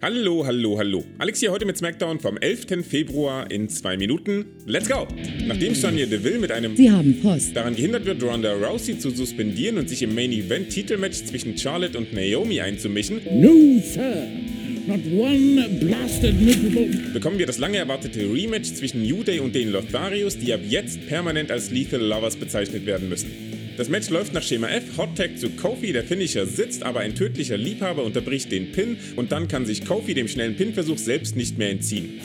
Hallo, hallo, hallo. Alex hier heute mit SmackDown vom 11. Februar in zwei Minuten. Let's go! Nachdem Sonya Deville mit einem Sie haben Post. daran gehindert wird, Ronda Rousey zu suspendieren und sich im Main Event Titelmatch zwischen Charlotte und Naomi einzumischen, No, sir. Not one blasted miserable. bekommen wir das lange erwartete Rematch zwischen New Day und den Lotharios, die ab jetzt permanent als Lethal Lovers bezeichnet werden müssen. Das Match läuft nach Schema F, Hot Tag zu Kofi, der Finisher sitzt, aber ein tödlicher Liebhaber unterbricht den Pin und dann kann sich Kofi dem schnellen Pinversuch selbst nicht mehr entziehen.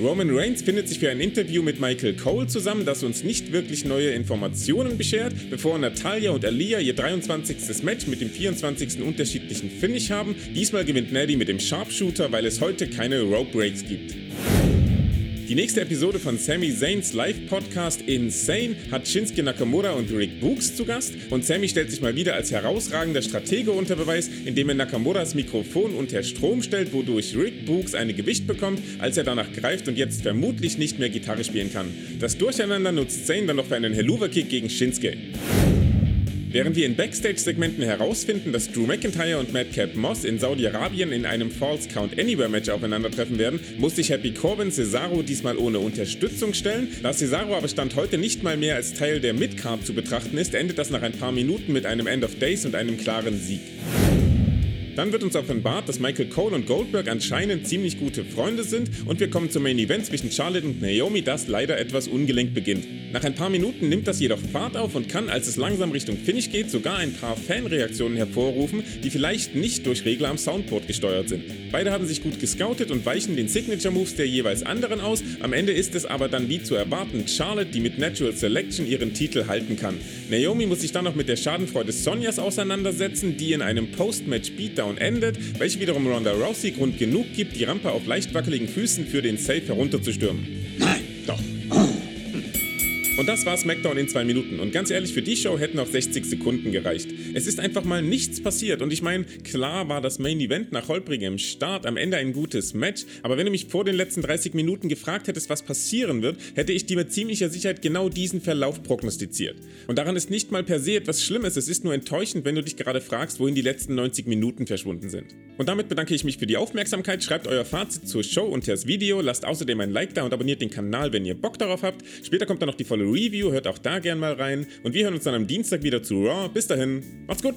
Roman Reigns findet sich für ein Interview mit Michael Cole zusammen, das uns nicht wirklich neue Informationen beschert, bevor Natalia und Aliyah ihr 23. Match mit dem 24. unterschiedlichen Finish haben. Diesmal gewinnt Natty mit dem Sharpshooter, weil es heute keine Rope Breaks gibt. Die nächste Episode von Sami Zayns Live-Podcast Insane hat Shinsuke Nakamura und Rick Books zu Gast und Sami stellt sich mal wieder als herausragender Stratege unter Beweis, indem er Nakamuras Mikrofon unter Strom stellt, wodurch Rick Books eine Gewicht bekommt, als er danach greift und jetzt vermutlich nicht mehr Gitarre spielen kann. Das Durcheinander nutzt Zayn dann noch für einen Helluva-Kick gegen Shinsuke. Während wir in Backstage-Segmenten herausfinden, dass Drew McIntyre und Madcap Moss in Saudi-Arabien in einem False Count Anywhere-Match aufeinandertreffen werden, muss sich Happy Corbin Cesaro diesmal ohne Unterstützung stellen. Da Cesaro aber Stand heute nicht mal mehr als Teil der Midcard zu betrachten ist, endet das nach ein paar Minuten mit einem End of Days und einem klaren Sieg. Dann wird uns offenbart, dass Michael Cole und Goldberg anscheinend ziemlich gute Freunde sind und wir kommen zum Main Event zwischen Charlotte und Naomi, das leider etwas ungelenkt beginnt. Nach ein paar Minuten nimmt das jedoch Fahrt auf und kann, als es langsam Richtung Finish geht, sogar ein paar Fanreaktionen hervorrufen, die vielleicht nicht durch Regler am Soundboard gesteuert sind. Beide haben sich gut gescoutet und weichen den Signature Moves der jeweils anderen aus. Am Ende ist es aber dann wie zu erwarten Charlotte, die mit Natural Selection ihren Titel halten kann. Naomi muss sich dann noch mit der Schadenfreude Sonjas auseinandersetzen, die in einem Post-Match Beatdown endet, welche wiederum Ronda Rousey Grund genug gibt, die Rampe auf leicht wackeligen Füßen für den Safe herunterzustürmen. Nein. Doch. Und das war SmackDown in zwei Minuten. Und ganz ehrlich, für die Show hätten auch 60 Sekunden gereicht. Es ist einfach mal nichts passiert. Und ich meine, klar war das Main Event nach holprigem Start am Ende ein gutes Match. Aber wenn du mich vor den letzten 30 Minuten gefragt hättest, was passieren wird, hätte ich dir mit ziemlicher Sicherheit genau diesen Verlauf prognostiziert. Und daran ist nicht mal per se etwas Schlimmes. Es ist nur enttäuschend, wenn du dich gerade fragst, wohin die letzten 90 Minuten verschwunden sind. Und damit bedanke ich mich für die Aufmerksamkeit. Schreibt euer Fazit zur Show unter das Video. Lasst außerdem ein Like da und abonniert den Kanal, wenn ihr Bock darauf habt. Später kommt dann noch die volle Review, hört auch da gern mal rein. Und wir hören uns dann am Dienstag wieder zu Raw. Bis dahin, macht's gut!